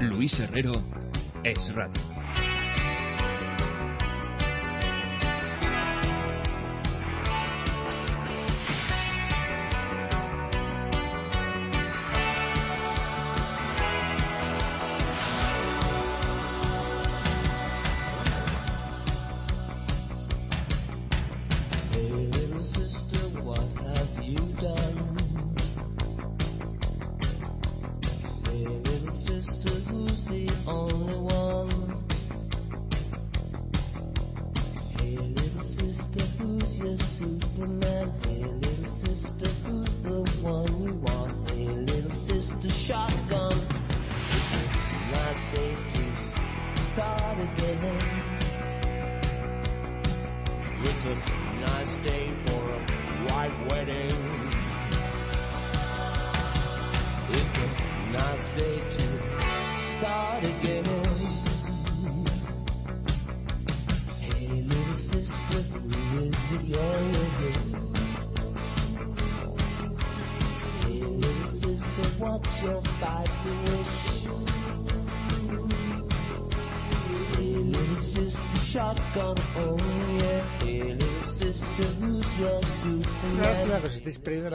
Luis Herrero es radio.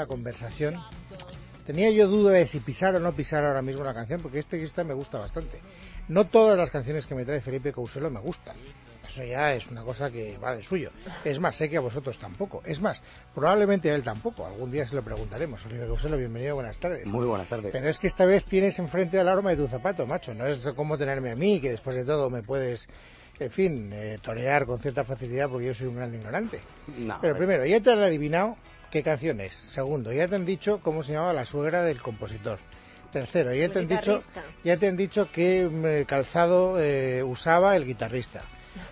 Conversación. Tenía yo duda de si pisar o no pisar ahora mismo la canción, porque este esta me gusta bastante. No todas las canciones que me trae Felipe Couselo me gustan. Eso ya es una cosa que va de suyo. Es más, sé que a vosotros tampoco. Es más, probablemente a él tampoco. Algún día se lo preguntaremos. Felipe Couselo, bienvenido, buenas tardes. Muy buenas tardes. Pero es que esta vez tienes enfrente al arma de tu zapato, macho. No es como tenerme a mí, que después de todo me puedes en fin, eh, torear con cierta facilidad porque yo soy un gran ignorante. Pero primero, ya te han adivinado qué canción es. Segundo, ya te han dicho cómo se llamaba la suegra del compositor. Tercero, ya te han dicho, ya te han dicho qué mm, calzado eh, usaba el guitarrista.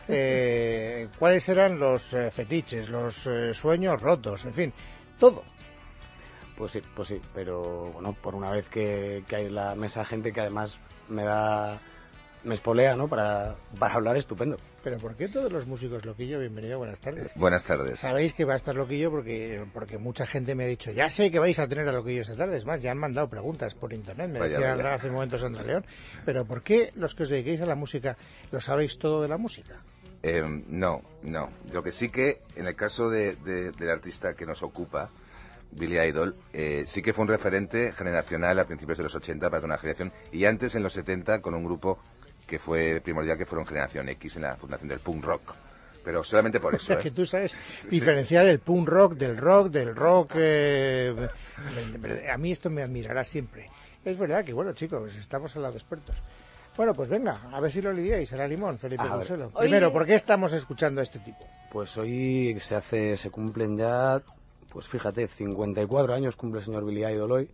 Eh, cuáles eran los eh, fetiches, los sueños rotos, en fin, todo. Pues sí, pues sí, pero bueno, por una vez que, que hay la mesa gente que además me da me espolea, ¿no? Para, para hablar estupendo. Pero ¿por qué todos los músicos loquillo? Bienvenido, buenas tardes. Buenas tardes. Sabéis que va a estar loquillo porque, porque mucha gente me ha dicho, ya sé que vais a tener a loquillo esta tarde. Es más, ya han mandado preguntas por internet, me decía hace un momento Sandra León. Pero ¿por qué los que os dediquéis a la música lo sabéis todo de la música? Eh, no, no. Lo que sí que, en el caso de, del artista que nos ocupa, Billy Idol, eh, sí que fue un referente generacional a principios de los 80 para una generación y antes en los 70 con un grupo que fue primordial que fueron Generación X en la fundación del punk rock. Pero solamente por eso. Es que ¿eh? tú sabes diferenciar el punk rock del rock, del rock. Eh, a mí esto me admirará siempre. Es verdad que, bueno, chicos, estamos al lado de expertos. Bueno, pues venga, a ver si lo lidiáis, la limón, Felipe Gonzalo. Primero, ¿por qué estamos escuchando a este tipo? Pues hoy se hace, se cumplen ya, pues fíjate, 54 años cumple el señor Billy Idol hoy.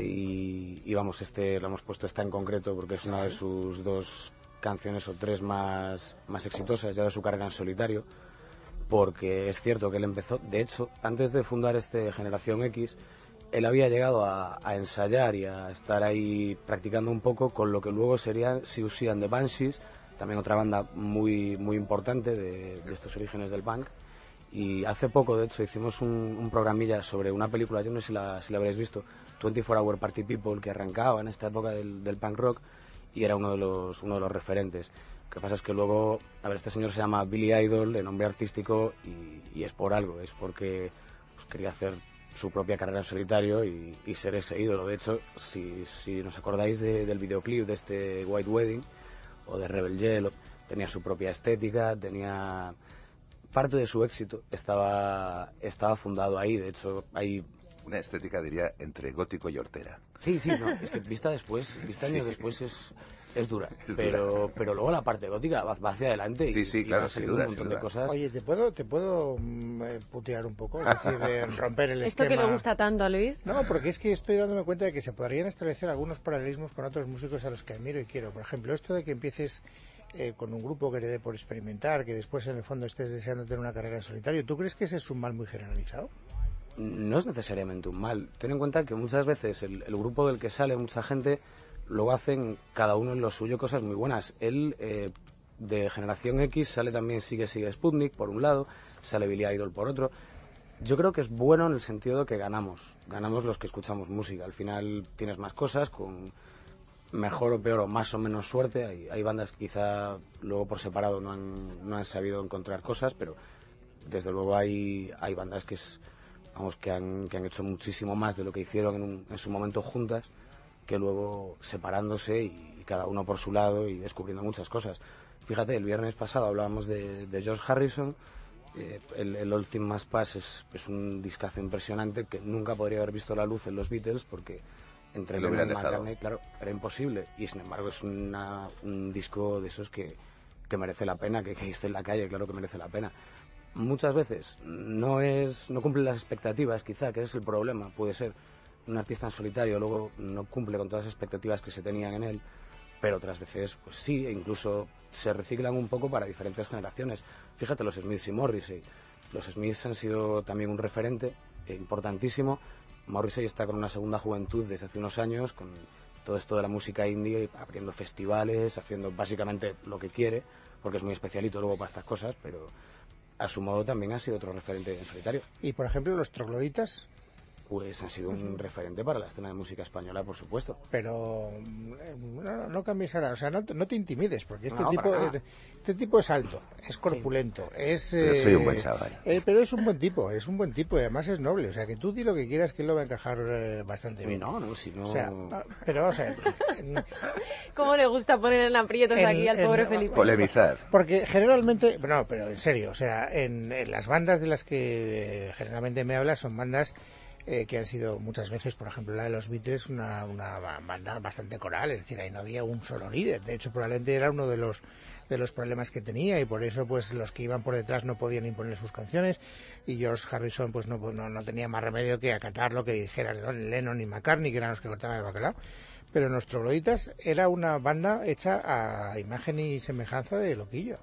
Y, vamos, este lo hemos puesto esta en concreto porque es una de sus dos canciones o tres más, más exitosas ya de su carrera en solitario. Porque es cierto que él empezó, de hecho, antes de fundar este Generación X, él había llegado a, ensayar y a estar ahí practicando un poco con lo que luego serían Siouxsie and the Banshees, también otra banda muy, muy importante de, estos orígenes del punk. Y hace poco, de hecho, hicimos un, programilla sobre una película, yo no sé si la, si la habréis visto, 24 Hour Party People que arrancaba en esta época del, punk rock y era uno de los, uno de los referentes. Lo que pasa es que luego, a ver, este señor se llama Billy Idol, de nombre artístico, y, es por algo, es porque pues, quería hacer su propia carrera en solitario y, ser ese ídolo. De hecho, si, si nos acordáis del videoclip de este White Wedding o de Rebel Yell, tenía su propia estética, tenía parte de su éxito estaba estaba fundado ahí. De hecho, hay una estética, diría, entre gótico y hortera. Sí, sí, no, vista después, vista años después es, es dura. pero, pero luego la parte gótica va, hacia adelante sí, sí, claro, sin duda, un montón de cosas. Oye, ¿te puedo, te puedo mm, eh, putear un poco? Es decir, romper el ¿Esto que le gusta tanto a Luis? No, porque es que estoy dándome cuenta de que se podrían establecer algunos paralelismos con otros músicos a los que admiro y quiero. Por ejemplo, esto de que empieces eh, con un grupo que le dé por experimentar, que después en el fondo estés deseando tener una carrera en solitario, ¿tú crees que ese es un mal muy generalizado? No es necesariamente un mal. Ten en cuenta que muchas veces el, grupo del que sale mucha gente lo hacen cada uno en lo suyo cosas muy buenas. Él, eh, de Generación X, sale también Sigue Sigue Sputnik, por un lado, sale Billy Idol por otro. Yo creo que es bueno en el sentido de que ganamos, ganamos los que escuchamos música. Al final tienes más cosas con mejor o peor o más o menos suerte. Hay, hay bandas que quizá luego por separado no han, no han sabido encontrar cosas, pero desde luego hay, hay bandas que, es, vamos, que, han, que han hecho muchísimo más de lo que hicieron en, su momento juntas que luego separándose y, cada uno por su lado y descubriendo muchas cosas. Fíjate, el viernes pasado hablábamos de, de George Harrison. Eh, el, el All Thing Más Pass es, es un discazo impresionante que nunca podría haber visto la luz en los Beatles porque entre Lo Lennon y. McCartney, claro, era imposible. Y sin embargo es una- un disco de esos que, que merece la pena, que, que esté en la calle, claro que merece la pena. Muchas veces no es no cumple las expectativas, quizá, que es el problema, puede ser. Un artista en solitario luego no cumple con todas las expectativas que se tenían en él, pero otras veces pues sí, e incluso se reciclan un poco para diferentes generaciones. Fíjate los Smiths y Morrissey. Los Smiths han sido también un referente importantísimo. Morrissey está con una segunda juventud desde hace unos años, con todo esto de la música indie, abriendo festivales, haciendo básicamente lo que quiere, porque es muy especialito luego para estas cosas, pero a su modo también ha sido otro referente en solitario. Y por ejemplo, los trogloditas, Pues han sido un referente para la escena de música española, por supuesto. pero eh, no, no cambies ahora, o sea, no, te- no te intimides, porque este No, tipo este tipo es alto, es corpulento, es Pero soy un eh, buen chaval. eh, pero es un buen tipo, es un buen tipo y además es noble, o sea, que tú di lo que quieras que él lo va a encajar eh, bastante bien. no, no, si no... O sea, ah, pero vamos a ver, ¿Cómo le gusta poner en aprietos En- aquí al en- pobre Felipe? Polemizar. Porque generalmente, no, pero en serio, o sea, en, en las bandas de las que generalmente me hablas son bandas eh, que han sido muchas veces, por ejemplo, la de los Beatles, una, una ba- banda bastante coral, es decir, ahí no había un solo líder. De hecho, probablemente era uno de los de los problemas que tenía y por eso pues los que iban por detrás no podían imponer sus canciones y George Harrison pues no, no, no tenía más remedio que acatar lo que dijeran Lennon y McCartney que eran los que cortaban el bacalao pero nuestro Gloditas era una banda hecha a imagen y semejanza de Loquillo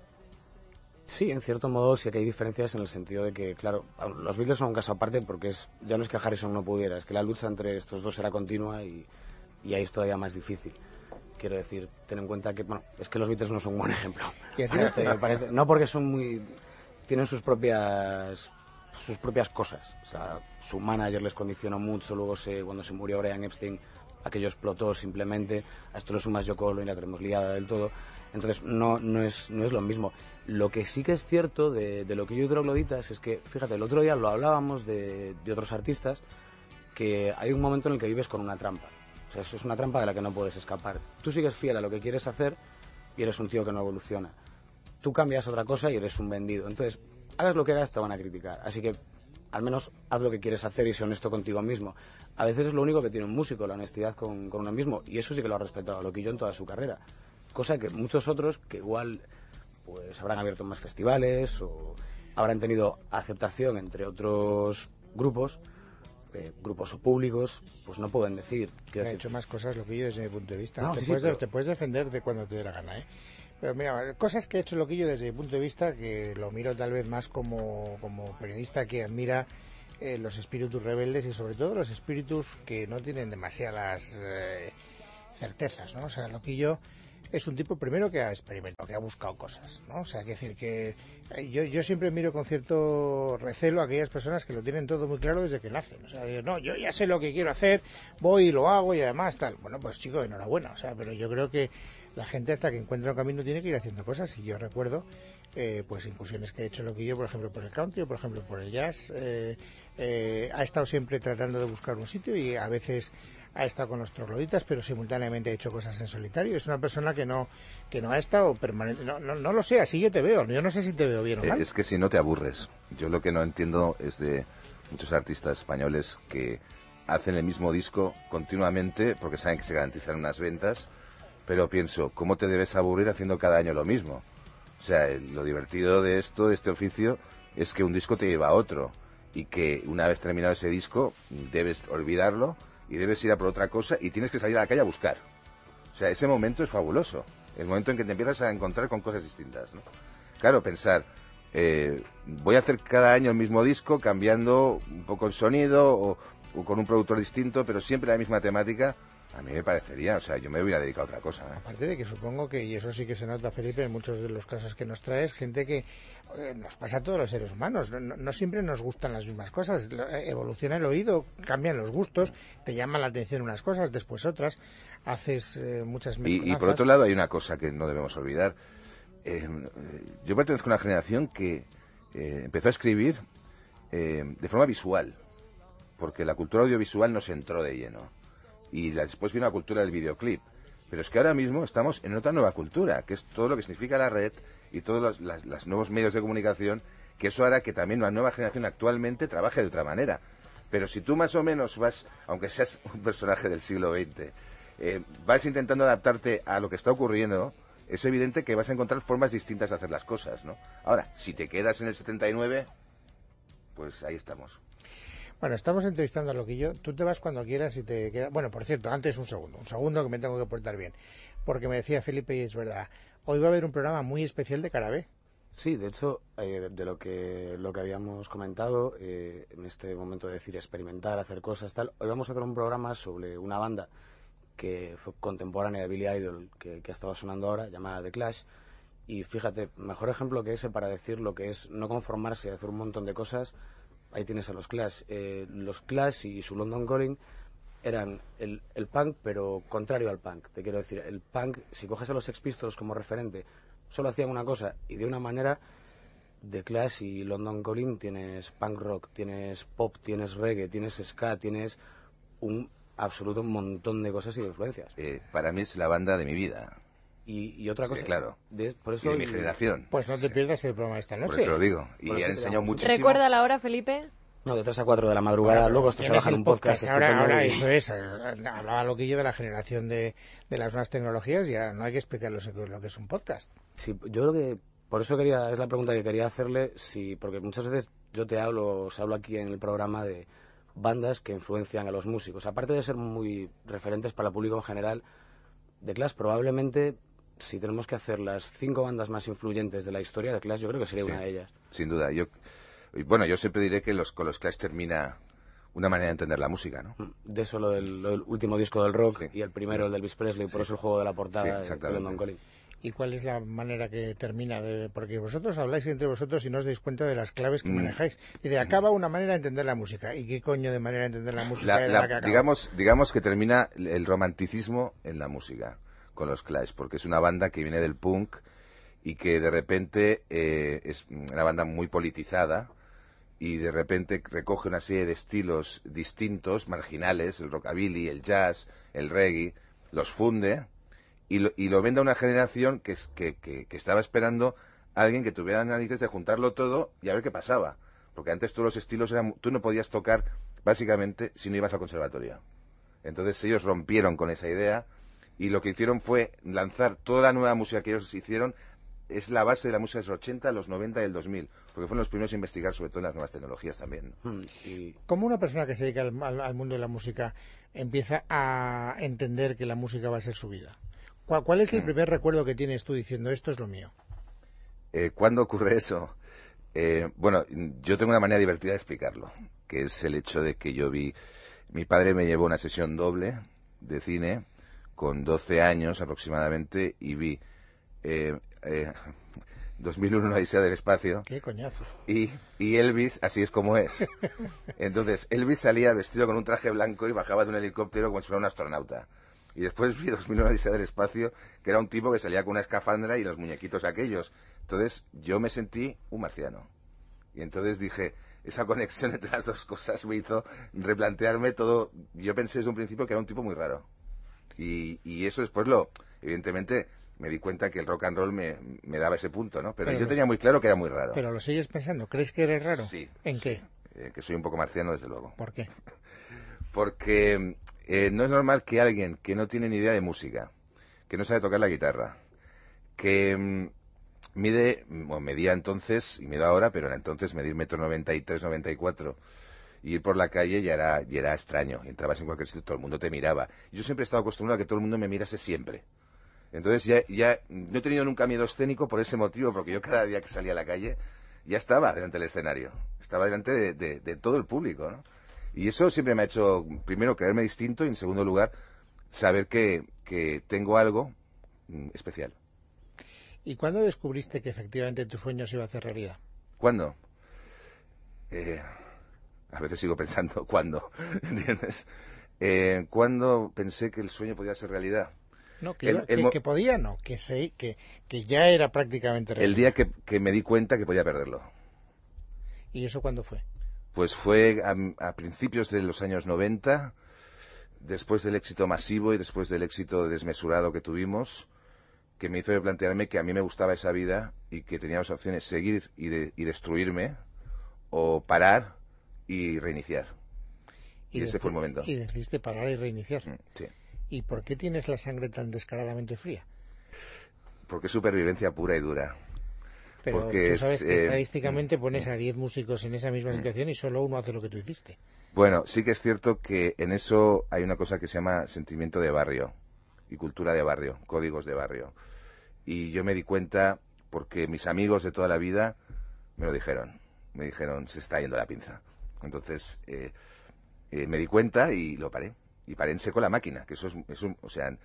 Sí, en cierto modo sí que hay diferencias en el sentido de que, claro, los Beatles son un caso aparte porque es, ya no es que Harrison no pudiera, es que la lucha entre estos dos era continua y, y ahí es todavía más difícil. Quiero decir, ten en cuenta que, bueno, es que los Beatles no son un buen ejemplo. Para no este- te- para este- no porque son muy... tienen sus propias sus propias cosas. O sea, su manager les condicionó mucho, luego se, cuando se murió Brian Epstein, aquello explotó simplemente, a esto lo sumas Yoko Ono y la tenemos liada del todo. Entonces, no, no, es, no es lo mismo. Lo que sí que es cierto de, de lo que yo creo Gloditas es que, fíjate, el otro día lo hablábamos de, de otros artistas, que hay un momento en el que vives con una trampa. O sea, eso es una trampa de la que no puedes escapar. Tú sigues fiel a lo que quieres hacer y eres un tío que no evoluciona. Tú cambias otra cosa y eres un vendido. Entonces, hagas lo que hagas, te van a criticar. Así que, al menos, haz lo que quieres hacer y sé honesto contigo mismo. A veces es lo único que tiene un músico, la honestidad con, con uno mismo. Y eso sí que lo ha respetado Loquillo en toda su carrera. Cosa que muchos otros, que igual pues habrán abierto más festivales o habrán tenido aceptación entre otros grupos, eh, grupos o públicos, pues no pueden decir. Quiero ha decir, hecho más cosas Loquillo desde mi punto de vista. No, te, sí, puedes, pero- te puedes defender de cuando te dé la gana, ¿eh? Pero mira, cosas que ha hecho Loquillo desde mi punto de vista, que lo miro tal vez más como, como periodista que admira eh, los espíritus rebeldes y sobre todo los espíritus que no tienen demasiadas eh, certezas, ¿no? O sea, Loquillo es un tipo primero que ha experimentado, que ha buscado cosas, ¿no? O sea, que decir que eh, yo, yo siempre miro con cierto recelo a aquellas personas que lo tienen todo muy claro desde que nacen. O sea, digo, no, yo ya sé lo que quiero hacer, voy y lo hago y además tal. Bueno, pues chico, enhorabuena. O sea, pero yo creo que la gente hasta que encuentra un camino tiene que ir haciendo cosas y yo recuerdo eh, pues incursiones que he hecho Loquillo, por ejemplo, por el country o por ejemplo por el jazz. eh, eh, ha estado siempre tratando de buscar un sitio y a veces ha estado con los trogloditas, pero simultáneamente ha hecho cosas en solitario. Es una persona que no que no ha estado permanente. No, no, no lo sé, así yo te veo. Yo no sé si te veo bien o Eh, mal. Es que si no te aburres. Yo lo que no entiendo es de muchos artistas españoles que hacen el mismo disco continuamente porque saben que se garantizan unas ventas, pero pienso, ¿cómo te debes aburrir haciendo cada año lo mismo? O sea, el- lo divertido de esto, de este oficio, es que un disco te lleva a otro y que una vez terminado ese disco debes olvidarlo y debes ir a por otra cosa y tienes que salir a la calle a buscar. O sea, ese momento es fabuloso. El momento en que te empiezas a encontrar con cosas distintas. ¿no? Claro, pensar, eh, voy a hacer cada año el mismo disco cambiando un poco el sonido o, con un productor distinto, pero siempre la misma temática, a mí me parecería, o sea, yo me hubiera dedicado a otra cosa. ¿eh? Aparte de que supongo que, y eso sí que se nota, Felipe, en muchos de los casos que nos traes, gente que eh, nos pasa a todos los seres humanos, no, siempre nos gustan las mismas cosas, eh, evoluciona el oído, cambian los gustos, te llaman la atención unas cosas, después otras, haces muchas y, y, por otro lado hay una cosa que no debemos olvidar, yo pertenezco a una generación que empezó a escribir de forma visual, porque la cultura audiovisual nos entró de lleno y después vino la cultura del videoclip. Pero es que ahora mismo estamos en otra nueva cultura, que es todo lo que significa la red y todos los nuevos medios de comunicación, que eso hará que también la nueva generación actualmente trabaje de otra manera. Pero si tú más o menos vas, aunque seas un personaje del siglo XX, eh, vas intentando adaptarte a lo que está ocurriendo, es evidente que vas a encontrar formas distintas de hacer las cosas, ¿no? Ahora, si te quedas en el 79, pues ahí estamos. Bueno, estamos entrevistando a Loquillo. Tú te vas cuando quieras y te queda. Bueno, por cierto, antes un segundo, un segundo que me tengo que portar bien. Porque me decía Felipe, y es verdad, hoy va a haber un programa muy especial de Carabé. Sí, de hecho, eh, de lo que, lo que habíamos comentado, eh, en este momento de decir experimentar, hacer cosas, tal, hoy vamos a hacer un programa sobre una banda que fue contemporánea de Billy Idol, que, que estaba sonando ahora, llamada The Clash. Y fíjate, mejor ejemplo que ese para decir lo que es no conformarse y hacer un montón de cosas ahí tienes a los Clash. Eh, los Clash y su London Calling eran el, punk, pero contrario al punk. Te quiero decir, el punk, si coges a los Sex Pistols como referente, solo hacían una cosa y de una manera. De Clash y London Calling tienes punk rock, tienes pop, tienes reggae, tienes ska, tienes un absoluto montón de cosas y de influencias. Eh, para mí es la banda de mi vida. Y, otra cosa, claro. por eso de mi generación. Pues no te pierdas el programa esta noche. Por eso lo digo. Y han enseñado muchísimo. ¿Recuerda la hora, Felipe? No, de 3 a 4 de la madrugada, luego esto se baja en un podcast. ahora, ahora eso es, hablaba lo que yo de la generación de, de las nuevas tecnologías, ya no hay que explicar lo que es un podcast. Sí, yo creo que, por eso quería, es la pregunta que quería hacerle, si, porque muchas veces yo te hablo, os hablo aquí en el programa de bandas que influencian a los músicos. Aparte de ser muy referentes para el público en general, de Clash probablemente si tenemos que hacer las cinco bandas más influyentes de la historia de Clash, yo creo que sería una de ellas. Sin duda. Yo, bueno, yo siempre diré que los, con los Clash termina una manera de entender la música, ¿no? Mm, de eso lo del, último disco del rock y el primero, el de Elvis Presley, por eso el juego de la portada de London Calling. ¿Y cuál es la manera que termina? De, porque vosotros habláis entre vosotros y no os dais cuenta de las claves que mm. manejáis. Y de acaba una manera de entender la música. ¿Y qué coño de manera de entender la música digamos, digamos que termina el romanticismo en la música con los Clash, porque es una banda que viene del punk y que de repente eh, es una banda muy politizada y de repente recoge una serie de estilos distintos, marginales, el rockabilly, el jazz, el reggae, los funde y lo, y lo vende a una generación que, que, que, estaba esperando a alguien que tuviera narices de juntarlo todo y a ver qué pasaba. Porque antes todos los estilos eran, tú no podías tocar básicamente si no ibas al conservatorio. Entonces ellos rompieron con esa idea y lo que hicieron fue lanzar toda la nueva música que ellos hicieron es la base de la música de los 80, los 90 y el 2000, porque fueron los primeros a investigar sobre todo las nuevas tecnologías también. Hmm, y... ¿Cómo una persona que se dedica al, mundo de la música empieza a entender que la música va a ser su vida? ¿Cuál, es el hmm. primer recuerdo que tienes tú diciendo esto es lo mío? Eh, ¿Cuándo ocurre eso? Eh, bueno, yo tengo una manera divertida de explicarlo, que es el hecho de que yo vi, mi padre me llevó una sesión doble de cine con 12 años aproximadamente y vi eh, eh, 2001 una odisea del espacio. ¡Qué coñazo! Y, y, Elvis, así es como es. Entonces, Elvis salía vestido con un traje blanco y bajaba de un helicóptero como si fuera un astronauta. Y después vi 2001 odisea del espacio, que era un tipo que salía con una escafandra y los muñequitos aquellos. Entonces, yo me sentí un marciano. Y entonces dije, esa conexión entre las dos cosas me hizo replantearme todo. Yo pensé desde un principio que era un tipo muy raro. Y, y eso después lo, evidentemente, me di cuenta que el rock and roll me, me daba ese punto, ¿no? Pero, yo tenía muy claro que era muy raro. Pero lo sigues pensando, ¿crees que eres raro? Sí. ¿En qué? Eh, que soy un poco marciano, desde luego. ¿Por qué? Porque eh, no es normal que alguien que no tiene ni idea de música, que no sabe tocar la guitarra, que mm, mide, mm, o medía entonces, y mide ahora, pero en entonces medir metro 93, 94 ir por la calle ya era, ya era extraño. Entrabas en cualquier sitio, todo el mundo te miraba. Yo siempre he estado acostumbrado a que todo el mundo me mirase siempre. Entonces ya, ya no he tenido nunca miedo escénico por ese motivo, porque yo cada día que salía a la calle ya estaba delante del escenario, estaba delante de, todo el público, ¿no? Y eso siempre me ha hecho, primero, creerme distinto y, en segundo lugar, saber que, que tengo algo mm, especial. ¿Y cuándo descubriste que efectivamente tu sueño se iba a hacer realidad? ¿Cuándo? Eh, a veces sigo pensando, ¿cuándo? ¿Entiendes? Eh, ¿Cuándo pensé que el sueño podía ser realidad? No, que, podía, no, que, sé, que, que ya era prácticamente realidad. El día que, que me di cuenta que podía perderlo. ¿Y eso cuándo fue? Pues fue a, principios de los años 90, después del éxito masivo y después del éxito desmesurado que tuvimos, que me hizo plantearme que a mí me gustaba esa vida y que tenía dos opciones, seguir y, y destruirme o parar y reiniciar. Y, ese fue el momento. Y decidiste parar y reiniciar. Mm, sí. ¿Y por qué tienes la sangre tan descaradamente fría? Porque es supervivencia pura y dura. Pero tú sabes que eh, estadísticamente pones a 10 músicos en esa misma mm. situación y solo uno hace lo que tú hiciste. Bueno, sí que es cierto que en eso hay una cosa que se llama sentimiento de barrio y cultura de barrio, códigos de barrio. Y yo me di cuenta porque mis amigos de toda la vida me lo dijeron. Me dijeron, se está yendo la pinza. Entonces, eh, eh, me di cuenta y lo paré. Y paré en seco la máquina, que eso es, o sea,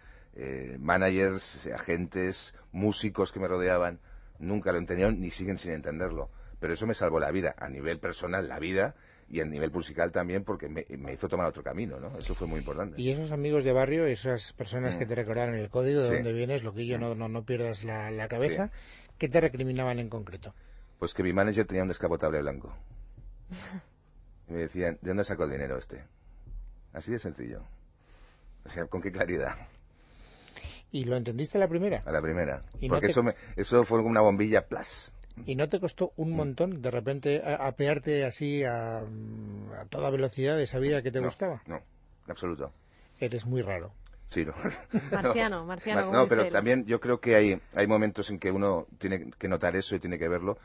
managers, agentes, músicos que me rodeaban nunca lo entendieron ni siguen sin entenderlo. Pero eso me salvó la vida, a nivel personal, la vida, y a nivel musical también, porque me, hizo tomar otro camino, ¿no? Eso fue muy importante. Y esos amigos de barrio, esas personas que mm. te recordaron el código de dónde vienes, lo que yo no, no, pierdas la, cabeza, ¿qué te recriminaban en concreto? Pues que mi manager tenía un descapotable blanco. Y me decían, ¿de dónde sacó el dinero este? Así de sencillo. O sea, ¿con qué claridad? ¿Y lo entendiste a la primera? A la primera. Porque eso, eso fue como una bombilla plus. ¿Y no te costó un mm. montón de repente apearte así a, toda velocidad de esa vida que te gustaba? No, en absoluto. Eres muy raro. Sí, no. Marciano, marciano. No, pero también yo creo que hay, hay momentos en que uno tiene que notar eso y tiene que verlo.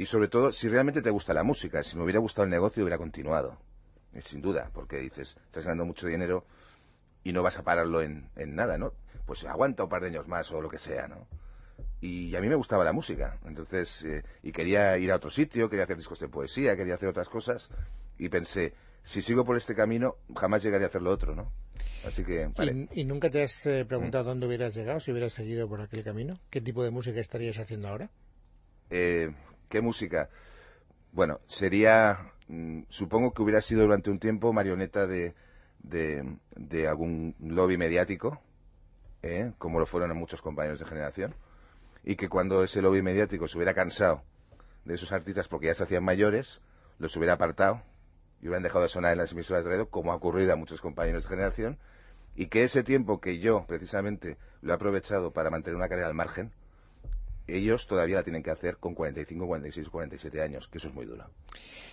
Y sobre todo, si realmente te gusta la música, si me hubiera gustado el negocio, hubiera continuado. Sin duda, porque dices, estás ganando mucho dinero y no vas a pararlo en, en nada, ¿no? pues aguanta un par de años más o lo que sea, ¿no? Y a mí me gustaba la música, entonces, eh, y quería ir a otro sitio, quería hacer discos de poesía, quería hacer otras cosas, y pensé, si sigo por este camino, jamás llegaré a hacer lo otro, ¿no? Así que, vale. ¿Y, nunca te has eh, preguntado dónde hubieras llegado si hubieras seguido por aquel camino? ¿Qué tipo de música estarías haciendo ahora? Eh, ¿Qué música? Bueno, sería, mm, supongo que hubiera sido durante un tiempo marioneta de, de algún lobby mediático, ¿eh? como lo fueron muchos compañeros de generación, y que cuando ese lobby mediático se hubiera cansado de esos artistas porque ya se hacían mayores, los hubiera apartado y hubieran dejado de sonar en las emisoras de radio, como ha ocurrido a muchos compañeros de generación, y que ese tiempo que yo precisamente lo he aprovechado para mantener una carrera al margen, ellos todavía la tienen que hacer con 45, 46, 47 años, que eso es muy duro.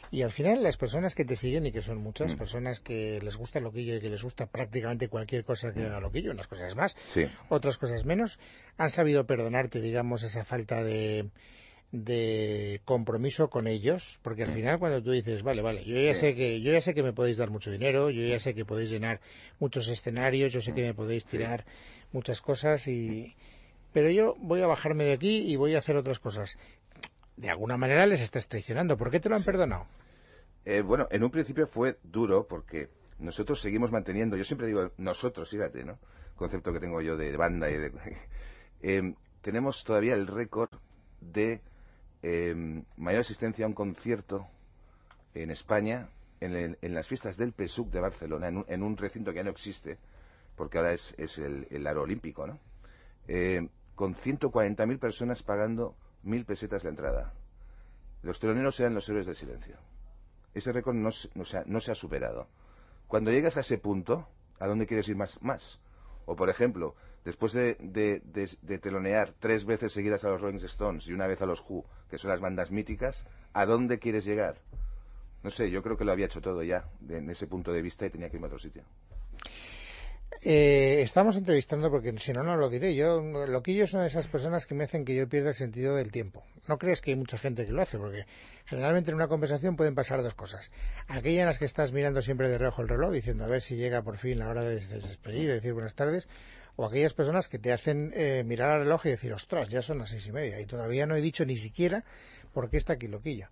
Y al final las personas que te siguen, y que son muchas, mm. personas que les gusta loquillo y que les gusta prácticamente cualquier cosa que mm. haga loquillo, unas cosas más, otras cosas menos, han sabido perdonarte, digamos, esa falta de, de compromiso con ellos, porque al mm. final cuando tú dices, vale, vale, yo ya sé que yo ya sé que me podéis dar mucho dinero, yo ya sé que podéis llenar muchos escenarios, yo sé que me podéis tirar muchas cosas y pero yo voy a bajarme de aquí y voy a hacer otras cosas. De alguna manera les estás traicionando. ¿Por qué te lo han perdonado? Eh, bueno, en un principio fue duro porque nosotros seguimos manteniendo, yo siempre digo nosotros, fíjate, ¿no? Concepto que tengo yo de banda y de... Eh, tenemos todavía el récord de eh, mayor asistencia a un concierto en España en, las fiestas del PSUC de Barcelona, en un, recinto que ya no existe, porque ahora es, el, el, aro olímpico, ¿no? Con 140.000 personas pagando mil pesetas la entrada. Los teloneros eran los héroes del silencio. Ese récord no, no, se ha superado. Cuando llegas a ese punto, ¿a dónde quieres ir más? más? O, por ejemplo, después de, de, telonear tres veces seguidas a los Rolling Stones y una vez a los Who, que son las bandas míticas, ¿a dónde quieres llegar? No sé, yo creo que lo había hecho todo ya, en ese punto de vista, y tenía que irme a otro sitio. Eh, estamos entrevistando, porque si no, no lo diré. Yo, Loquillo son esas personas que me hacen que yo pierda el sentido del tiempo. No crees que hay mucha gente que lo hace, porque generalmente en una conversación pueden pasar dos cosas. Aquella en las que estás mirando siempre de reojo el reloj, diciendo a ver si llega por fin la hora de despedir, de decir buenas tardes, o aquellas personas que te hacen eh, mirar al reloj y decir, ostras, ya son las seis y media, y todavía no he dicho ni siquiera por qué está aquí Loquillo.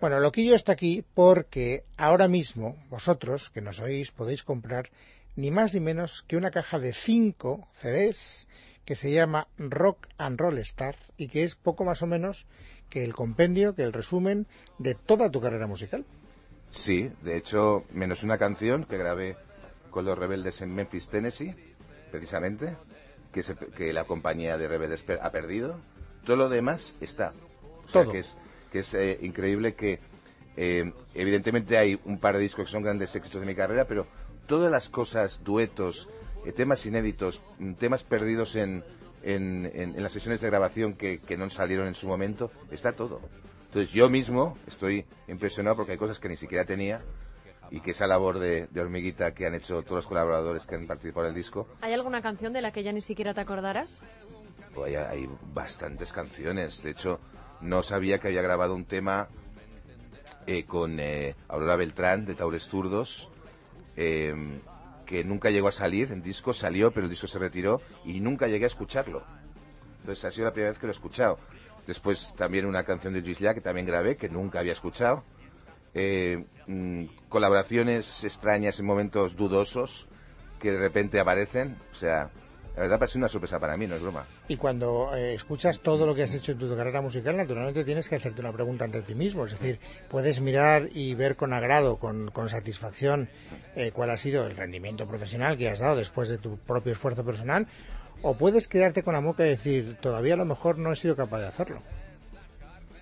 Bueno, Loquillo está aquí porque ahora mismo vosotros, que nos oís, podéis comprar ni más ni menos que una caja de cinco CDs que se llama Rock and Roll Star y que es poco más o menos que el compendio, que el resumen de toda tu carrera musical. Sí, de hecho, menos una canción que grabé con los rebeldes en Memphis, Tennessee, precisamente, que, que la compañía de rebeldes ha perdido. Todo lo demás está. O sea, que es, que es eh, increíble que, eh, evidentemente, hay un par de discos que son grandes éxitos de mi carrera, pero todas las cosas, duetos, eh, temas inéditos, mm, temas perdidos en, en, las sesiones de grabación que, no salieron en su momento, está todo. Entonces yo mismo estoy impresionado porque hay cosas que ni siquiera tenía y que esa labor de, hormiguita que han hecho todos los colaboradores que han participado en el disco. ¿Hay alguna canción de la que ya ni siquiera te acordarás? Pues hay, bastantes canciones. De hecho, no sabía que había grabado un tema eh, con eh, Aurora Beltrán de Taures Zurdos Em, que nunca llegó a salir en disco, salió, pero el disco se retiró y nunca llegué a escucharlo. Entonces ha sido la primera vez que lo he escuchado. Después también una canción de Gisela que también grabé, que nunca había escuchado. Eh, mm, colaboraciones extrañas en momentos dudosos que de repente aparecen. O sea, la verdad ha sido una sorpresa para mí, no es broma. Y cuando eh, escuchas todo lo que has hecho en tu carrera musical, naturalmente tienes que hacerte una pregunta ante ti mismo. Es decir, puedes mirar y ver con agrado, con, satisfacción, eh, cuál ha sido el rendimiento profesional que has dado después de tu propio esfuerzo personal, o puedes quedarte con la moca y decir, todavía a lo mejor no he sido capaz de hacerlo.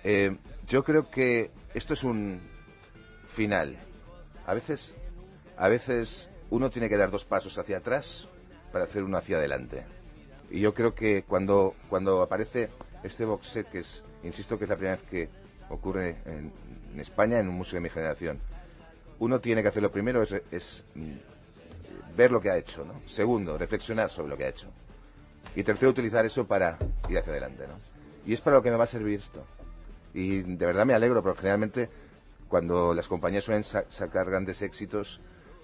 Eh, yo creo que esto es un final. A veces, a veces uno tiene que dar dos pasos hacia atrás para hacer uno hacia adelante. Y yo creo que cuando, cuando aparece este box set, que es, insisto que es la primera vez que ocurre en, España en un museo de mi generación, uno tiene que hacer lo primero es, es mm, ver lo que ha hecho, ¿no? Segundo, reflexionar sobre lo que ha hecho. Y tercero, utilizar eso para ir hacia adelante, ¿no? Y es para lo que me va a servir esto. Y de verdad me alegro, porque generalmente cuando las compañías suelen sacar grandes éxitos,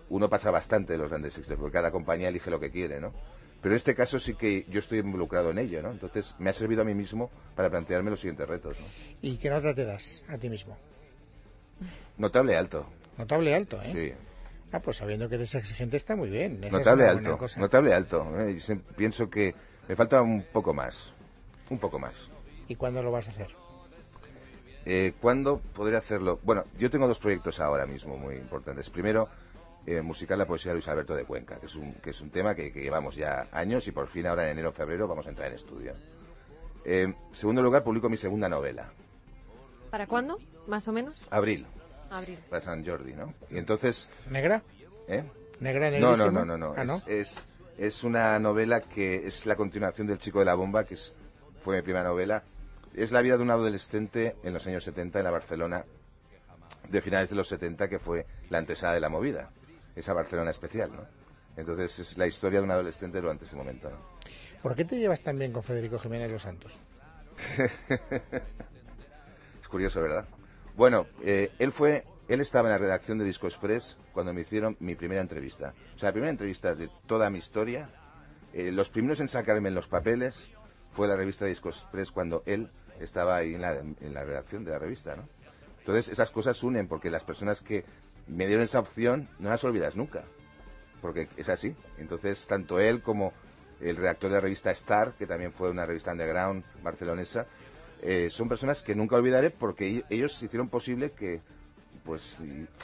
uno pasa bastante de los grandes éxitos, porque cada compañía elige lo que quiere, ¿no? Pero en este caso sí que yo estoy involucrado en ello, ¿no? Entonces me ha servido a mí mismo para plantearme los siguientes retos, ¿no? ¿Y qué nota te das a ti mismo? Notable alto. Notable alto, ¿eh? Sí. Ah, pues sabiendo que eres exigente está muy bien. notable alto, notable alto. ¿eh? Pienso que me falta un poco más, un poco más. ¿Y cuándo lo vas a hacer? Eh, ¿Cuándo podré hacerlo? Bueno, yo tengo dos proyectos ahora mismo muy importantes. Primero, eh, musical la poesía de Luis Alberto de Cuenca, que es un, que es un tema que, llevamos ya años y por fin ahora en enero o febrero vamos a entrar en estudio. En eh, segundo lugar, publico mi segunda novela. ¿Para cuándo, más o menos? Abril. Abril. Para San Jordi, ¿no? Y entonces... ¿Negra? ¿Eh? ¿Negra no, no, no, no, no. Ah, es, es, una novela que es la continuación del Chico de la Bomba, que es, fue mi primera novela. Es la vida de un adolescente en los años 70 en la Barcelona de finales de los 70, que fue la antesada de la movida esa Barcelona especial, ¿no? Entonces es la historia de un adolescente durante ese momento, ¿no? ¿Por qué te llevas tan bien con Federico Jiménez Los Santos? es curioso, ¿verdad? Bueno, eh, él fue, él estaba en la redacción de Disco Express cuando me hicieron mi primera entrevista. O sea, la primera entrevista de toda mi historia. Eh, los primeros en sacarme en los papeles fue la revista Disco Express cuando él estaba ahí en la, en la redacción de la revista, ¿no? Entonces esas cosas unen porque las personas que me dieron esa opción, no las olvidas nunca, porque es así. Entonces, tanto él como el redactor de la revista Star, que también fue una revista underground barcelonesa, eh, son personas que nunca olvidaré porque ellos hicieron posible que pues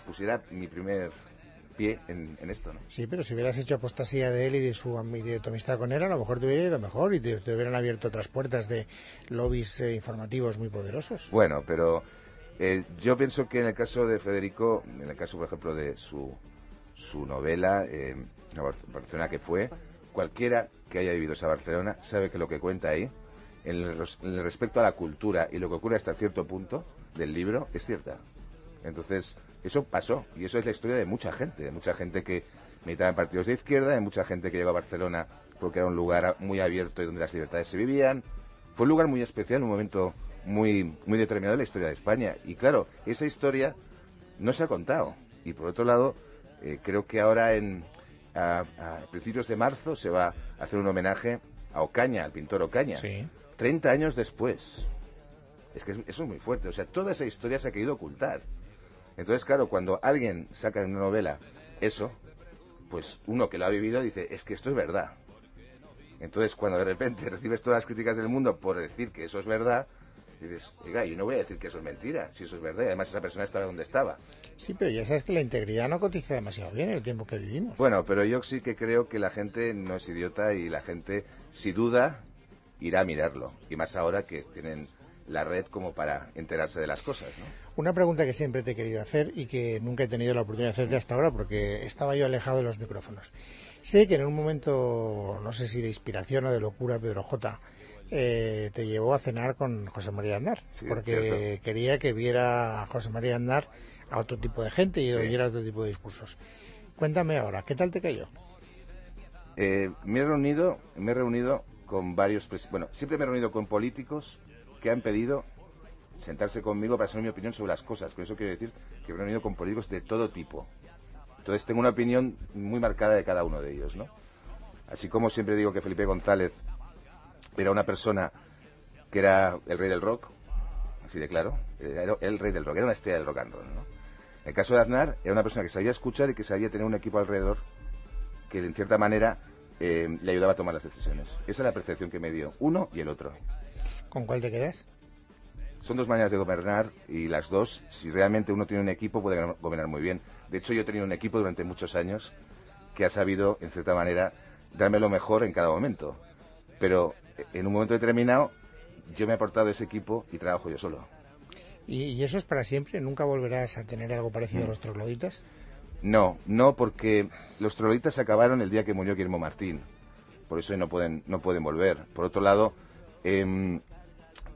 pusiera mi primer pie en, esto, ¿no? Sí, pero si hubieras hecho apostasía de él y de su de tu amistad con él, a lo mejor te hubiera ido mejor y te, hubieran abierto otras puertas de lobbies eh, informativos muy poderosos. Bueno, pero eh, yo pienso que en el caso de Federico, en el caso, por ejemplo, de su, su novela, eh, Barcelona que fue, cualquiera que haya vivido esa Barcelona sabe que lo que cuenta ahí, en el, respecto a la cultura y lo que ocurre hasta cierto punto del libro, es cierta. Entonces, eso pasó y eso es la historia de mucha gente, de mucha gente que militaba en partidos de izquierda, hay mucha gente que llegó a Barcelona porque era un lugar muy abierto y donde las libertades se vivían. Fue un lugar muy especial, un momento muy, muy determinado en la historia de España. Y claro, esa historia no se ha contado. Y por otro lado, eh, creo que ahora en, a, principios de marzo se va a hacer un homenaje a Ocaña, al pintor Ocaña. Sí. 30 años después. Es que eso es muy fuerte. O sea, toda esa historia se ha querido ocultar. Entonces, claro, cuando alguien saca en una novela eso, pues uno que lo ha vivido dice, es que esto es verdad. Entonces, cuando de repente recibes todas las críticas del mundo por decir que eso es verdad, dices, oiga, yo no voy a decir que eso es mentira, si eso es verdad, y además esa persona estaba donde estaba. Sí, pero ya sabes que la integridad no cotiza demasiado bien en el tiempo que vivimos. Bueno, pero yo sí que creo que la gente no es idiota y la gente, si duda, irá a mirarlo. Y más ahora que tienen la red como para enterarse de las cosas. ¿no? Una pregunta que siempre te he querido hacer y que nunca he tenido la oportunidad de hacerte hasta ahora porque estaba yo alejado de los micrófonos. Sé que en un momento, no sé si de inspiración o de locura, Pedro J. Eh, te llevó a cenar con José María Andar, porque quería que viera a José María Andar a otro tipo de gente y oyera otro tipo de discursos. Cuéntame ahora, ¿qué tal te cayó? Eh, me he reunido, me he reunido con varios, bueno, siempre me he reunido con políticos que han pedido sentarse conmigo para saber mi opinión sobre las cosas. Con eso quiero decir que me he reunido con políticos de todo tipo. Entonces tengo una opinión muy marcada de cada uno de ellos, ¿no? Así como siempre digo que Felipe González era una persona que era el rey del rock, así de claro, era el rey del rock, era una estrella del rock and roll, ¿no? En el caso de Aznar, era una persona que sabía escuchar y que sabía tener un equipo alrededor que en cierta manera eh, le ayudaba a tomar las decisiones. Esa es la percepción que me dio uno y el otro. ¿Con cuál te quedas? Son dos maneras de gobernar y las dos, si realmente uno tiene un equipo, puede gobernar muy bien. De hecho, yo he tenido un equipo durante muchos años que ha sabido, en cierta manera, darme lo mejor en cada momento. Pero en un momento determinado, yo me he aportado ese equipo y trabajo yo solo. ¿Y, eso es para siempre? ¿Nunca volverás a tener algo parecido a los trogloditas? No, no, porque los trogloditas acabaron el día que murió Guillermo Martín. Por eso no pueden, no pueden volver. Por otro lado, eh,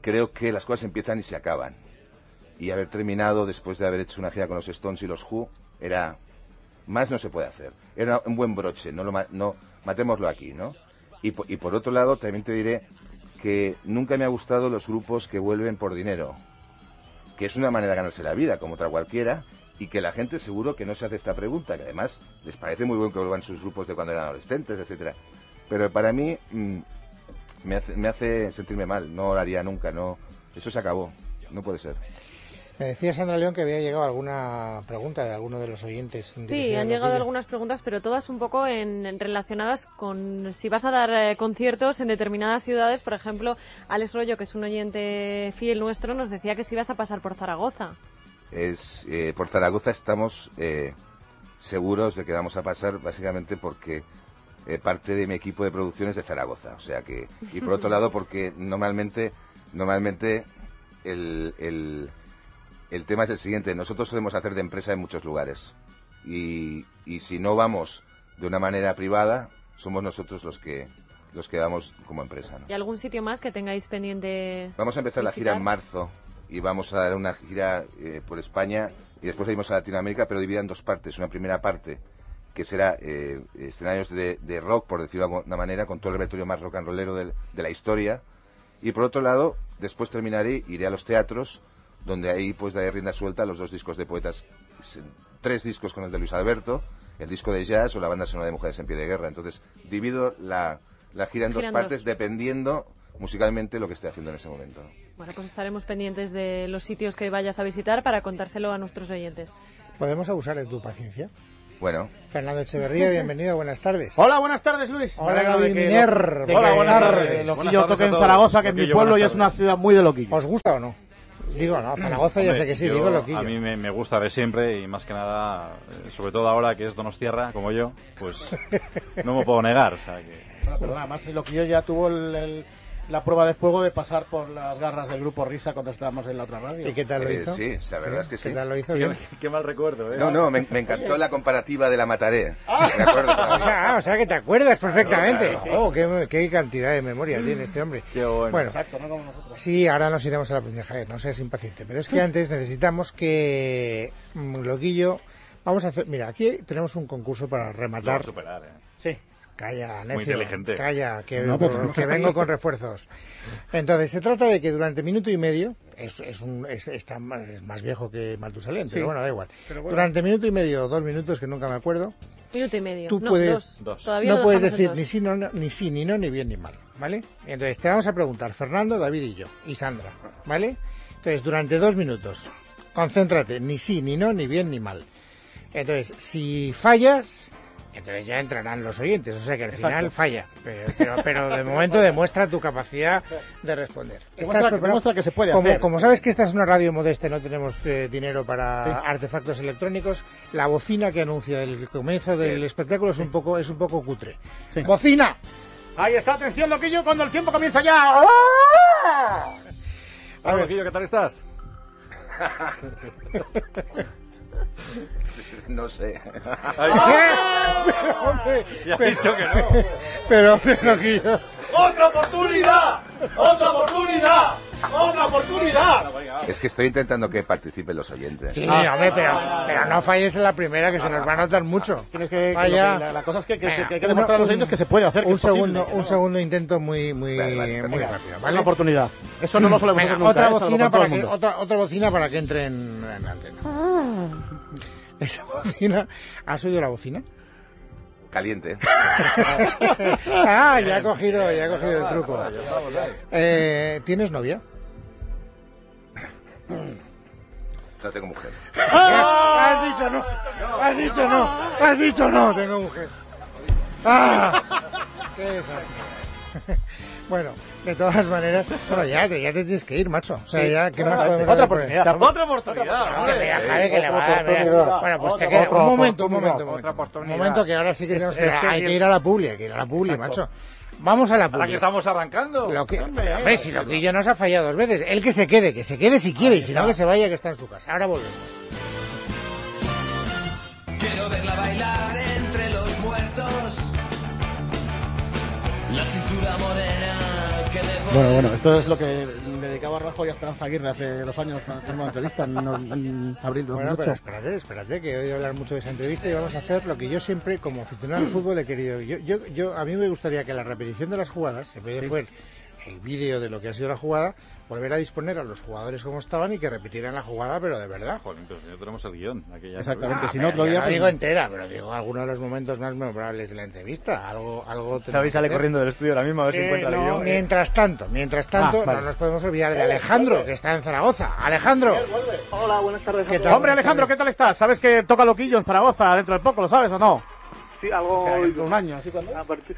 creo que las cosas empiezan y se acaban. Y haber terminado después de haber hecho una gira con los Stones y los Who era más no se puede hacer. Era un buen broche, no lo no matémoslo aquí, ¿no? Y, y por otro lado también te diré que nunca me ha gustado los grupos que vuelven por dinero, que es una manera de ganarse la vida como otra cualquiera y que la gente seguro que no se hace esta pregunta, que además les parece muy bueno que vuelvan sus grupos de cuando eran adolescentes, etcétera. Pero para mí mm, me hace, me hace sentirme mal, no lo haría nunca, no, eso se acabó, no puede ser. Me decía Sandra León que había llegado alguna pregunta de alguno de los oyentes. Sí, han llegado algunas preguntas, pero todas un poco en, relacionadas con si vas a dar eh, conciertos en determinadas ciudades. Por ejemplo, Alex Rollo, que es un oyente fiel nuestro, nos decía que si vas a pasar por Zaragoza. Es, eh, por Zaragoza estamos eh, seguros de que vamos a pasar, básicamente porque eh, parte de mi equipo de producción es de Zaragoza. O sea que, y por otro lado, porque normalmente, normalmente el, el, el tema es el siguiente. Nosotros solemos hacer de empresa en muchos lugares. Y, y si no vamos de una manera privada, somos nosotros los que los que vamos como empresa. ¿Y algún sitio más que tengáis pendiente? Vamos a empezar la gira en marzo y vamos a dar una gira eh, por España y después iremos a Latinoamérica, pero dividida en dos partes. Una primera parte que será eh, escenarios de, rock, por decirlo de alguna manera, con todo el repertorio más rock and rollero de, la historia. Y por otro lado, después terminaré, iré a los teatros, donde ahí pues daré rienda suelta a los dos discos de poetas, tres discos con el de Luis Alberto, el disco de jazz o la banda sonora de Mujeres en Pie de Guerra. Entonces, divido la, gira en dos partes dependiendo musicalmente lo que esté haciendo en ese momento. Bueno, pues estaremos pendientes de los sitios que vayas a visitar para contárselo a nuestros oyentes. ¿Podemos abusar de tu paciencia? Bueno. Fernando Echeverría, bienvenido, buenas tardes. Hola, buenas tardes, Luis. Hola, Miner. Hola, buenas tardes. Loquillo toque en Zaragoza, que es mi pueblo y es una ciudad muy de loquillo. ¿Os gusta o no? Digo, no, Zaragoza ya sé que sí, digo loquillo. A mí me, me, gusta ver siempre y más que nada, eh, sobre todo ahora que es Donostierra, como yo, pues no me puedo negar. O sea que... pero además el loquillo ya tuvo el la prueba de fuego de pasar por las garras del grupo Risa cuando estábamos en la otra radio. ¿Y qué tal lo eh, hizo? sí, la verdad es que sí. ¿Qué tal lo hizo? Qué, mal recuerdo, ¿eh? No, no, me, encantó la comparativa de la Mataré. Ah, ah, o, sea, que te acuerdas perfectamente. Oh, qué, cantidad de memoria tiene este hombre. Qué bueno. Exacto, no como nosotros. Sí, ahora nos iremos a la Javier, no seas impaciente. Pero es que antes necesitamos que mm, Loquillo Vamos a hacer, mira, aquí tenemos un concurso para rematar. superar, ¿eh? Sí. Calla, necio. Muy inteligente. Calla, que, No, pero no que vengo con refuerzos. Entonces, se trata de que durante minuto y medio, es, es, un, es, es más viejo que Matusalén, Sí. pero bueno, da igual. Bueno. Durante minuto y medio o dos minutos, que nunca me acuerdo, Minuto y medio. Tú no, puedes- dos. Dos. Todavía no puedes decir dos. ni sí, no, ni sí, ni no, ni bien, ni mal, ¿vale? Entonces, te vamos a preguntar, Fernando, David y yo, y Sandra, ¿vale? Entonces, durante dos minutos, concéntrate, ni sí, ni no, ni bien, ni mal. Entonces, si fallas, entonces ya entrarán los oyentes, o sea que al Exacto. final falla, pero, pero, pero de momento demuestra tu capacidad de responder. Demuestra ¿Estás que- preparado? demuestra que se puede como, hacer. como sabes que esta es una radio modesta y no tenemos eh, dinero para Sí. artefactos electrónicos, la bocina que anuncia el comienzo del espectáculo es un poco es un poco cutre. Sí. ¡Bocina! Ahí está, atención, loquillo, cuando el tiempo comienza ya. Hola, Loquillo, ¿qué tal estás? No sé. Ay, Pero, hombre, Ya he pero- dicho que no. Pero, hombre, loquillo. ¡Otra oportunidad! ¡Otra oportunidad! ¡Otra oportunidad! Es que estoy intentando que participen los oyentes. Sí, Ah. hombre, pero, pero no falles en la primera, que se nos va a notar mucho. Tienes que, que Falla. lo que- la, la cosa es que, que- Venga, que hay que demostrar a los oyentes que se puede hacer. que Un es segundo, un no- segundo intento muy, muy, Vale, vale, muy Venga, rápido, Una ¿vale? oportunidad. Eso no lo solemos Venga, hacer nunca. otra ¿eh? Bocina para que otra otra bocina para que entre en, en la antena. Esa bocina, ¿has oído la bocina? Caliente. ah, ya ha cogido, ya ha cogido el truco. Eh, ¿Tienes novia? No tengo mujer. Has dicho no, has dicho no, has dicho no, tengo mujer. Ah, qué desastre. Bueno, de todas maneras, bueno, ya te, ya te tienes que ir, macho. O sea, Sí, ya, ¿qué más otra- podemos otra oportunidad. Otra oportunidad, mira. oportunidad. Bueno, pues te queda. Un momento, un momento. un Otra momento. Un momento que ahora sí que tenemos que. es que Hay que ir a la publi, hay que ir a la macho. Vamos a la Ahora que estamos arrancando. Lo que, Hombre, si lo que yo nos ha fallado dos veces, él que se quede, que se quede si quiere, y si no que se vaya, que está en su casa. Ahora volvemos. Quiero verla bailar entre los muertos. La Bueno, bueno, esto es lo que dedicaba Rajoy a Esperanza Aguirre hace dos años cuando hicimos una entrevista en, en abril de Bueno, 2008. pero espérate, espérate, que he oído hablar mucho de esa entrevista y vamos a hacer lo que yo siempre, como aficionado al fútbol, he querido. Yo, yo, yo, a mí me gustaría que la repetición de las jugadas, en vez de fuera el vídeo de lo que ha sido la jugada, volver a disponer a los jugadores como estaban y que repitieran la jugada, pero de verdad. Joder, pero si no tenemos el guion. aquella Exactamente, Ah, si no otro día... no pues- digo entera, pero digo algunos de los momentos más memorables de la entrevista. Algo, algo Xavi sale corriendo del estudio ahora mismo a ver si Eh, encuentra el no, guion. mientras tanto, mientras tanto, Ah, vale. no nos podemos olvidar de Alejandro, que está en Zaragoza. Alejandro, Hola, buenas tardes. ¿Qué tal? Hombre, Alejandro, ¿qué tal estás? ¿Sabes que toca Loquillo en Zaragoza dentro de poco? ¿Lo sabes o no? Sí, algo... Dentro de un año, así cuando... A partir...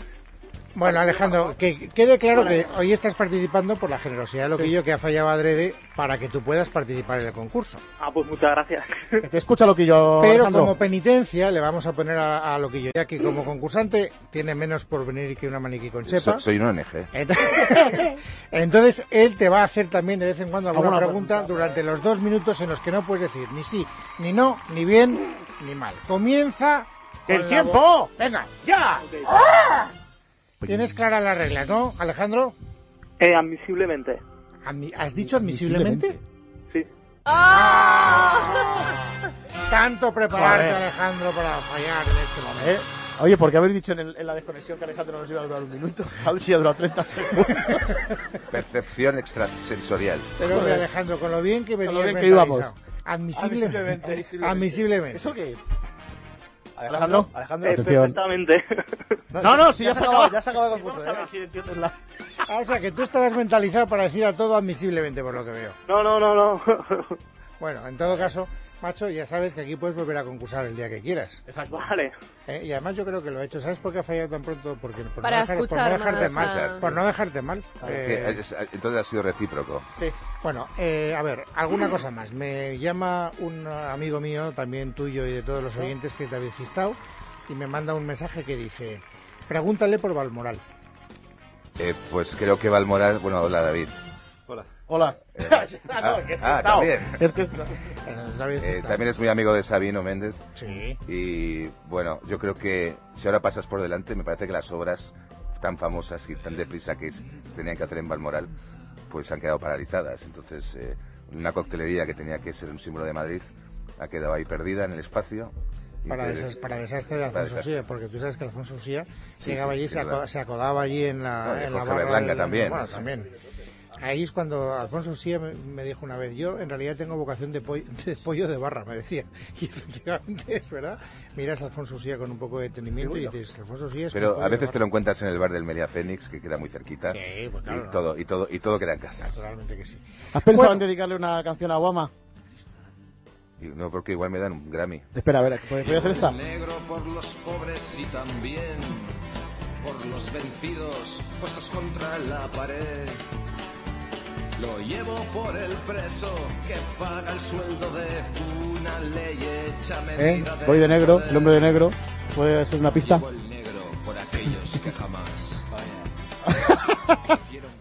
Bueno, Alejandro, que quede claro que hoy estás participando por la generosidad de Loquillo que ha fallado adrede para que tú puedas participar en el concurso. Ah, pues muchas gracias. Que te escucha Loquillo, Pero Alejandro. como penitencia le vamos a poner a, a Loquillo, ya que como concursante tiene menos por venir que una maniquí con chepa. So- soy un ONG. Entonces, entonces, él te va a hacer también de vez en cuando alguna Alguna pregunta pregunta. durante los dos minutos en los que no puedes decir ni sí, ni no, ni bien, ni mal. Comienza... con ¡El tiempo! voz. Venga, ¡Ya! Tienes claras las reglas, ¿no, Alejandro? Eh, admisiblemente. Admi- ¿Has dicho admisiblemente? Sí. Tanto prepararte, Joder. Alejandro, para fallar en este momento. Eh, Oye, porque habéis dicho en, el- en la desconexión que Alejandro nos iba a durar un minuto. A ver si ha durado 30 segundos. Percepción extrasensorial. Pero hombre, Alejandro, con lo bien que venías lo bien que íbamos. Admisible- Admisiblemente. Admisiblemente. ¿Eso qué es? Alejandro, Alejandro. Eh, perfectamente. No, no, si ya, se acaba. Ya se acaba el Vamos concurso. a ¿eh? ver si entiendes la... Ah, o sea, que tú estabas mentalizado para decir a todo admisiblemente, por lo que veo. no, no, no, no. Bueno, en todo caso, macho, ya sabes que aquí puedes volver a concursar el día que quieras. Exacto. vale. ¿eh? Y además yo creo que lo he hecho. ¿Sabes por qué ha fallado tan pronto? Porque, por, Para no, dejar- por escuchar no dejarte más mal. a- Por no dejarte mal. Es Eh, que entonces ha sido recíproco. Sí. Bueno, eh, a ver, alguna cosa más. Me llama un amigo mío, también tuyo y de todos los oyentes, que es David Gistau, y me manda un mensaje que dice, pregúntale por Valmoral. Eh, pues creo que Valmoral... Bueno, hola David. Hola. Eh, ah, no, que es que ah, también. Es que... Eh, también es muy amigo de Sabino Méndez. Sí. Y bueno, yo creo que si ahora pasas por delante, me parece que las obras tan famosas y tan deprisa que se tenían que hacer en Balmoral, pues han quedado paralizadas. Entonces, eh, una coctelería que tenía que ser un símbolo de Madrid, Ha quedado ahí perdida en el espacio. Para, desas- para desastre de Alfonso. Sía, porque tú sabes que Alfonso Sía Sí, llegaba allí, sí, se, acodaba allí en la, No, en la barra del- también, Bueno, también. Ahí es cuando Alfonso Sía me, dijo una vez, yo en realidad tengo vocación de, pollo de pollo de barra, me decía. Y efectivamente es verdad. Miras a Alfonso Sía con un poco de detenimiento y dices, Alfonso Sía es Pero a veces te barra". lo encuentras en el bar del Media Fénix, que queda muy cerquita. Sí, pues claro, y, no. todo, y, todo, y todo queda en casa. Naturalmente que sí. ¿Has pensado Bueno. en dedicarle una canción a Obama? No, porque igual me dan un Grammy. Espera, a ver, ¿puede, puede ser esta? Negro por los pobres y también por los vencidos puestos contra la pared. Lo llevo por el preso que paga el sueldo de una ley hecha ¿Eh? Voy de negro, el hombre de negro. ¿Puede ser una pista? Llevo el negro por aquellos que jamás.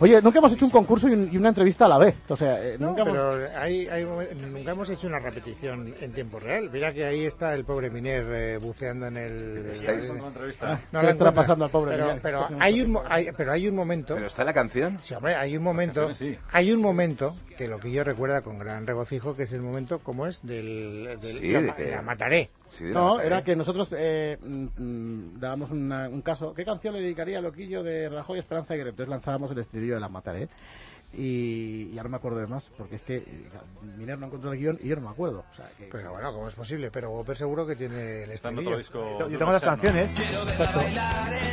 Oye, nunca hemos hecho un concurso y, un- y una entrevista a la vez. O sea, eh, No, nunca hemos... pero hay, hay nunca hemos hecho una repetición en tiempo real. Mira que ahí está el pobre Miner eh, buceando en el... ¿Estáis? en- Una entrevista. No ¿Qué encuentras. pasando al pobre pero, Miner? pero hay un mo- hay- pero hay un momento ¿Pero está la canción? sí hombre hay un momento sí. hay un momento que lo que yo recuerda con gran regocijo que es el momento como es del, del Sí, la, de la mataré Sí, No, era que nosotros eh, mm, mm, dábamos una- un caso. ¿Qué canción le dedicaría a Loquillo de Rajoy, Esperanza y Guerrero? Entonces lanzábamos el estribillo de la Mataré. Y ya no me acuerdo de más, porque es que eh, Miner no encontró el guion y yo no me acuerdo. O sea, que- pero bueno cómo es posible pero Whopper seguro que tiene el estribillo disco. Yo tengo las canciones. Exacto.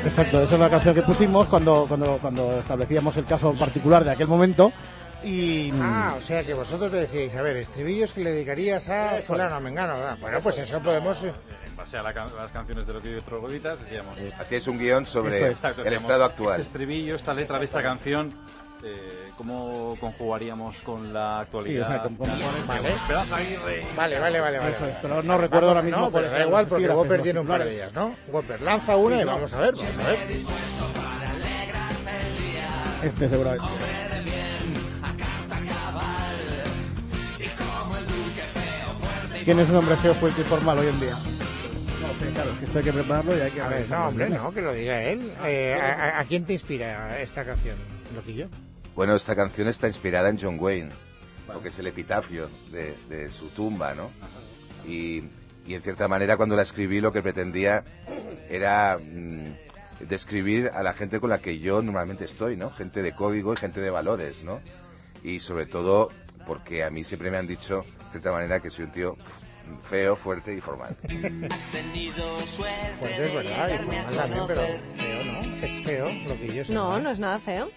Exacto, esa es la canción que pusimos cuando, cuando, cuando establecíamos el caso particular de aquel momento. Y. Ah, o sea que vosotros le decíais, a ver, estribillos que le dedicarías a fulano, a mengano. ah, Bueno, pues eso podemos... eh, En base a la can- las canciones de lo que yo trogloditas, decíamos. Hacíais un guion sobre es, el estado actual. Este estribillo, esta letra de esta canción, eh, ¿cómo conjugaríamos con la actualidad? Sí, o sea, con- con- Canciones Vale. Vale, vale, vale, vale. Eso es, pero no recuerdo ahora mismo No, pero cuáles da igual los porque Whopper los tiene un par de ellas, ¿no? Whopper lanza una Sí, y no. vamos a ver, vamos a ver. Este seguramente. ¿Quién es un hombre feo, fuerte y formal hoy en día? No lo sé, claro, es que esto hay que prepararlo y hay que... A ver, no, hombre, no, que lo diga él. Eh, a, a- ¿a quién te inspira esta canción, Loquillo? Bueno, esta canción está inspirada en John Wayne, porque es el epitafio de, de su tumba, ¿no? Y, y en cierta manera cuando la escribí lo que pretendía era mm, describir a la gente con la que yo normalmente estoy, ¿no? Gente de código y gente de valores, ¿no? Y sobre todo porque a mí siempre me han dicho, de cierta manera, que soy un tío feo, fuerte y formal. Pues es verdad, y formal también, pero feo, ¿no? Es feo, Loquillo. es No, normal. no es nada feo.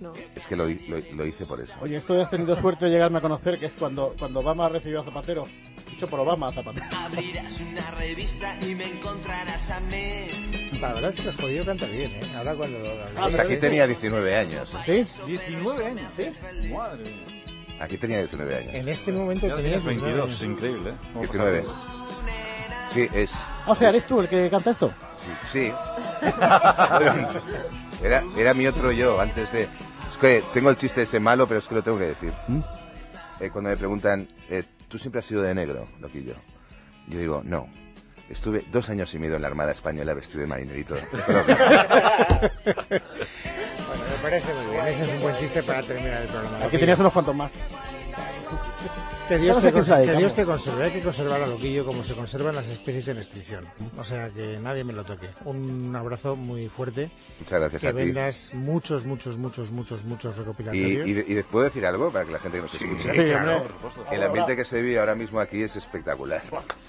No. Es que lo, lo, lo hice por eso. Oye, esto de has tenido suerte de llegarme a conocer, que es cuando, cuando Obama recibió a Zapatero. Dicho por Obama a Zapatero. Abrirás una revista y me encontrarás a mí. La verdad es que el jodido canta bien, ¿eh? Ahora cuando... Ah, Pues aquí tenía 19 años. ¿Sí? 19 años, ¿sí? Madre mía. Aquí tenía 19 años. En este momento Ya tenías tienes 19 22, años. increíble, ¿eh? ¿Cómo pasa 19. el tiempo? Sí, es... Ah, o sea, ¿eres tú el que canta esto? Sí. sí. Era, era mi otro yo antes de... Es que tengo el chiste ese malo, pero es que lo tengo que decir. ¿Mm? Eh, cuando me preguntan, eh, ¿tú siempre has sido de negro, loquillo? Yo digo, no. Estuve dos años y medio en la Armada Española vestido de marinerito. Bueno, me parece muy bien. Ese es un buen chiste para terminar el programa. Aquí tenías unos cuantos más. Que Dios, te, que Dios te conserve. Hay que conservar a Loquillo como se conservan las especies en extinción. O sea, que nadie me lo toque. Un abrazo muy fuerte. Muchas gracias Que a ti. vendas muchos, muchos, muchos, muchos, muchos Y, recopilatorios. y, y les puedo decir algo para que la gente que nos escuche. Sí, hombre. El ambiente que se vive ahora mismo aquí es espectacular.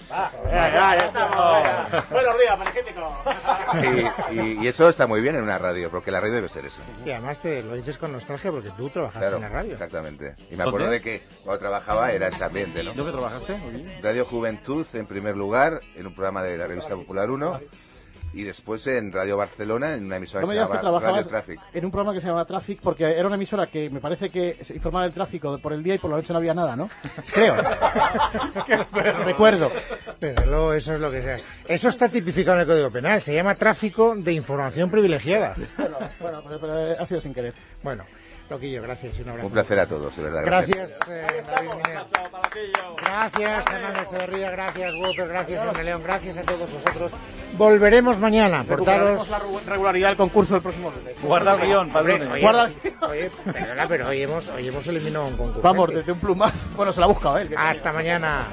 Ya, ya, ya estamos. Buenos días, magnífico. Y, y- y eso está muy bien en una radio, porque la radio debe ser eso. Y además te lo dices con nostalgia porque tú trabajaste Claro, en la radio. exactamente. Y me acuerdo ¿Dónde? de que cuando trabajaba era ambiente, ¿no? ¿Dónde trabajaste? Radio Juventud en primer lugar, en un programa de la revista Popular 1, y después en Radio Barcelona, en una emisora No que se llamaba Radio Traffic. en un programa que se llama Traffic, porque era una emisora que me parece que se informaba del tráfico por el día y por la noche no había nada, ¿no? Creo. Recuerdo. Desde luego, eso es lo que sea. Eso está tipificado en el Código Penal. Se llama tráfico de información privilegiada. Bueno, bueno, pero, pero ha sido sin querer. Bueno, Loquillo, gracias y un abrazo. Un placer a todos, de verdad. Gracias, eh, David Miner. Gracias, Fernando Echeverría, gracias, Walter, gracias, Jaime León, gracias a todos vosotros. Volveremos mañana. Portaros. la regularidad del concurso el próximo lunes. Guarda el guion, padrone. Oye, Guarda- oye, perdona, pero hoy hemos, hoy hemos eliminado un concurso. Vamos, desde un plumazo. Bueno, se la ha buscado, ¿eh? El que- Hasta mañana.